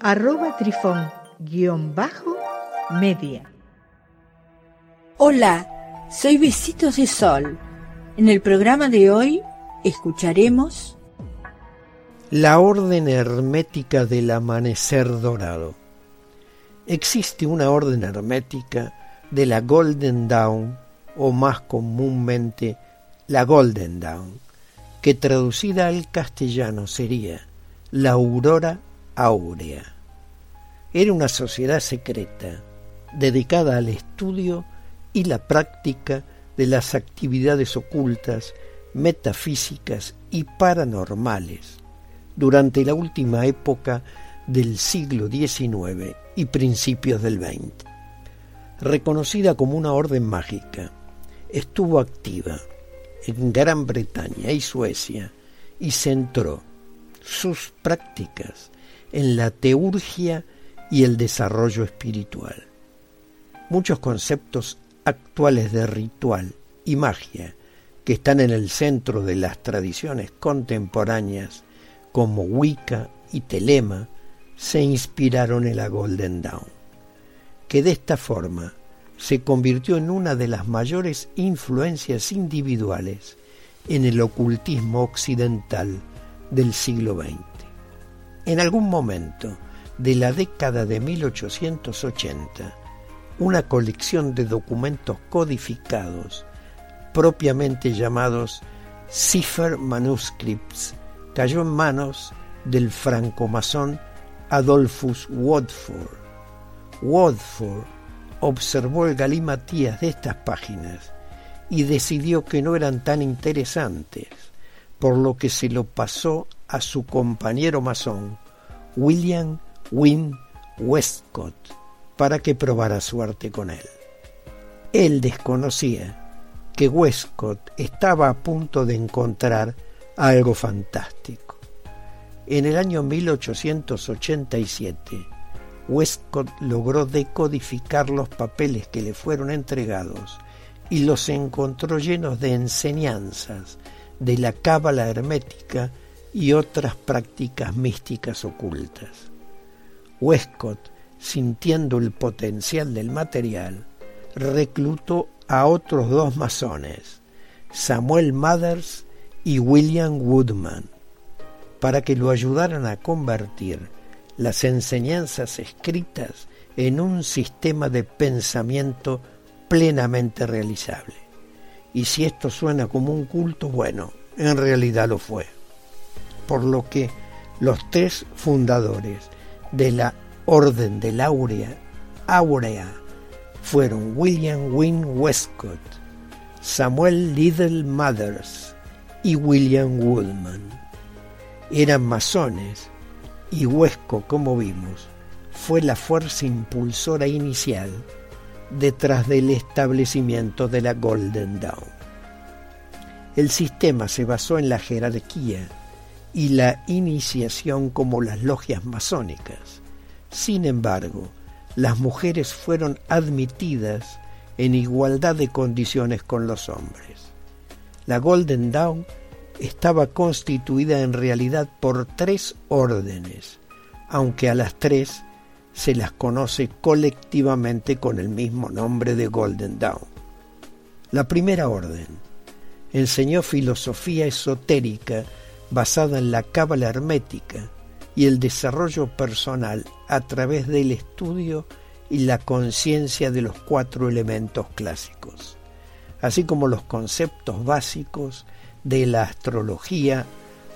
arroba trifón-media. Hola, soy Besitos de Sol. En el programa de hoy escucharemos La Orden Hermética del Amanecer Dorado. Existe una orden hermética de la Golden Dawn, o más comúnmente la Golden Dawn, que traducida al castellano sería la aurora Era una sociedad secreta dedicada al estudio y la práctica de las actividades ocultas, metafísicas y paranormales durante la última época del siglo XIX y principios del XX. Reconocida como una orden mágica, estuvo activa en Gran Bretaña y Suecia y centró sus prácticas en la teurgia y el desarrollo espiritual. Muchos conceptos actuales de ritual y magia que están en el centro de las tradiciones contemporáneas como Wicca y Telema se inspiraron en la Golden Dawn, que de esta forma se convirtió en una de las mayores influencias individuales en el ocultismo occidental del siglo XX. En algún momento de la década de 1880, una colección de documentos codificados, propiamente llamados Cipher Manuscripts, cayó en manos del francomasón Adolphus Watford. Watford observó el galimatías de estas páginas y decidió que no eran tan interesantes, por lo que se lo pasó a su compañero masón, William Wynne Westcott, para que probara suerte con él. Él desconocía que Westcott estaba a punto de encontrar algo fantástico. En el año 1887, Westcott logró decodificar los papeles que le fueron entregados y los encontró llenos de enseñanzas de la cábala hermética y otras prácticas místicas ocultas. Westcott, sintiendo el potencial del material, reclutó a otros dos masones, Samuel Mathers y William Woodman, para que lo ayudaran a convertir las enseñanzas escritas en un sistema de pensamiento plenamente realizable. Y si esto suena como un culto, bueno, en realidad lo fue. Por lo que los tres fundadores de la Orden de Laurea, Aurea, fueron William Wynne Westcott, Samuel Liddell Mothers y William Woodman. Eran masones y Huesco, como vimos, fue la fuerza impulsora inicial detrás del establecimiento de la Golden Dawn. El sistema se basó en la jerarquía y la iniciación como las logias masónicas. Sin embargo, las mujeres fueron admitidas en igualdad de condiciones con los hombres. La Golden Dawn estaba constituida en realidad por tres órdenes, aunque a las tres se las conoce colectivamente con el mismo nombre de Golden Dawn. La primera orden enseñó filosofía esotérica basada en la cábala hermética y el desarrollo personal a través del estudio y la conciencia de los cuatro elementos clásicos, así como los conceptos básicos de la astrología,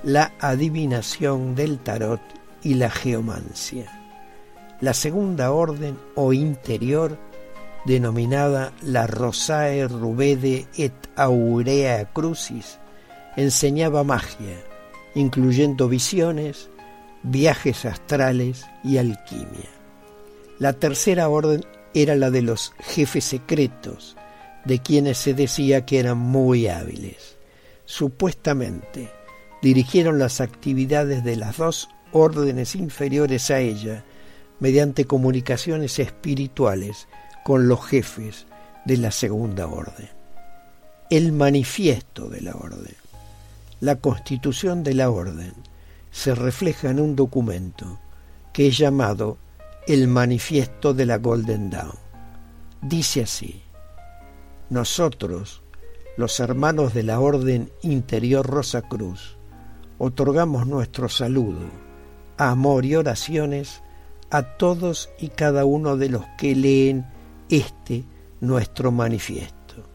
la adivinación del tarot y la geomancia. La segunda orden o interior, denominada la Rosae Rubede et Aurea Crucis, enseñaba magia, incluyendo visiones, viajes astrales y alquimia. La tercera orden era la de los jefes secretos, de quienes se decía que eran muy hábiles. Supuestamente dirigieron las actividades de las dos órdenes inferiores a ella mediante comunicaciones espirituales con los jefes de la segunda orden. El manifiesto de la orden. La constitución de la orden se refleja en un documento que es llamado el manifiesto de la Golden Dawn. Dice así, nosotros, los hermanos de la Orden Interior Rosa Cruz, otorgamos nuestro saludo, amor y oraciones a todos y cada uno de los que leen este nuestro manifiesto.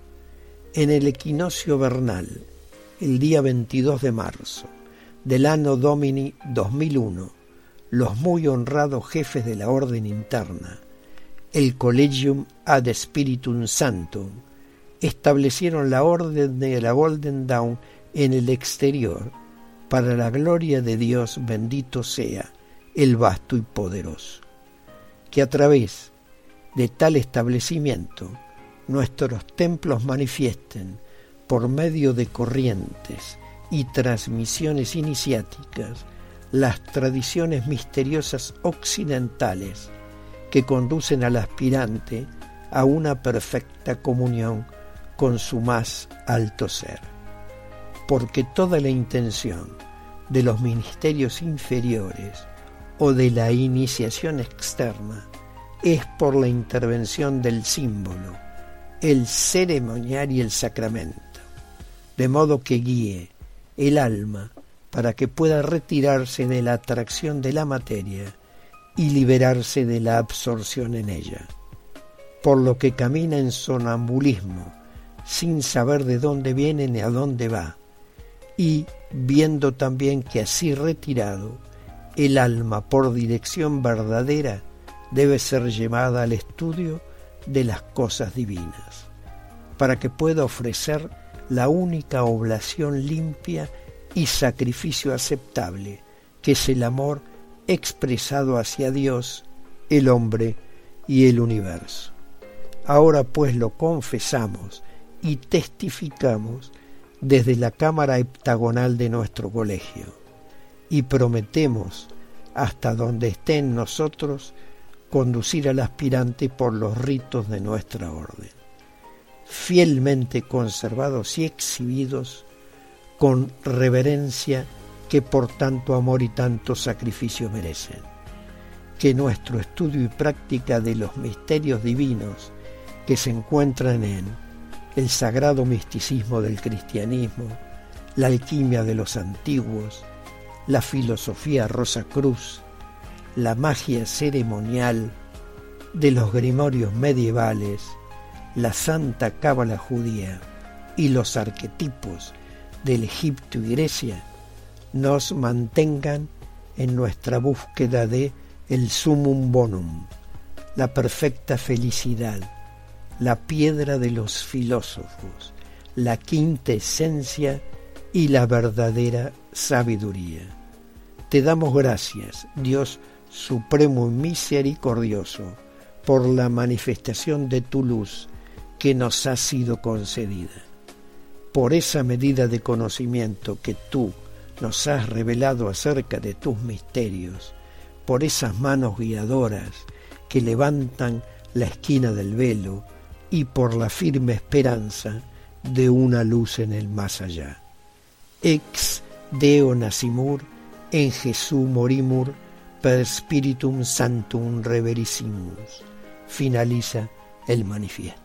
En el equinoccio vernal, el día 22 de marzo del año Domini 2001, los muy honrados jefes de la orden interna, el Collegium ad Spiritum Sanctum, establecieron la orden de la Golden Dawn en el exterior, para la gloria de Dios bendito sea el vasto y poderoso. Que a través de tal establecimiento nuestros templos manifiesten por medio de corrientes y transmisiones iniciáticas las tradiciones misteriosas occidentales que conducen al aspirante a una perfecta comunión con su más alto ser. Porque toda la intención de los ministerios inferiores o de la iniciación externa es por la intervención del símbolo, el ceremonial y el sacramento, de modo que guíe el alma para que pueda retirarse de la atracción de la materia y liberarse de la absorción en ella, por lo que camina en sonambulismo, sin saber de dónde viene ni a dónde va, y viendo también que así retirado, el alma por dirección verdadera debe ser llevada al estudio de las cosas divinas, para que pueda ofrecer la única oblación limpia y sacrificio aceptable, que es el amor expresado hacia Dios, el hombre y el universo. Ahora pues lo confesamos y testificamos desde la cámara heptagonal de nuestro colegio y prometemos, hasta donde esté en nosotros, conducir al aspirante por los ritos de nuestra orden, fielmente conservados y exhibidos con reverencia que por tanto amor y tanto sacrificio merecen. Que nuestro estudio y práctica de los misterios divinos que se encuentran en el sagrado misticismo del cristianismo, la alquimia de los antiguos, la filosofía Rosa Cruz, la magia ceremonial de los grimorios medievales, la santa cábala judía y los arquetipos del Egipto y Grecia nos mantengan en nuestra búsqueda de el sumum bonum, la perfecta felicidad, la piedra de los filósofos, la quinta esencia y la verdadera sabiduría. Te damos gracias, Dios supremo y misericordioso, por la manifestación de tu luz que nos ha sido concedida. Por esa medida de conocimiento que tú nos has revelado acerca de tus misterios, por esas manos guiadoras que levantan la esquina del velo y por la firme esperanza de una luz en el más allá. Ex Deo Nacimur, en Jesús morimur, per Spiritum Santum Reverissimus. Finaliza el manifiesto.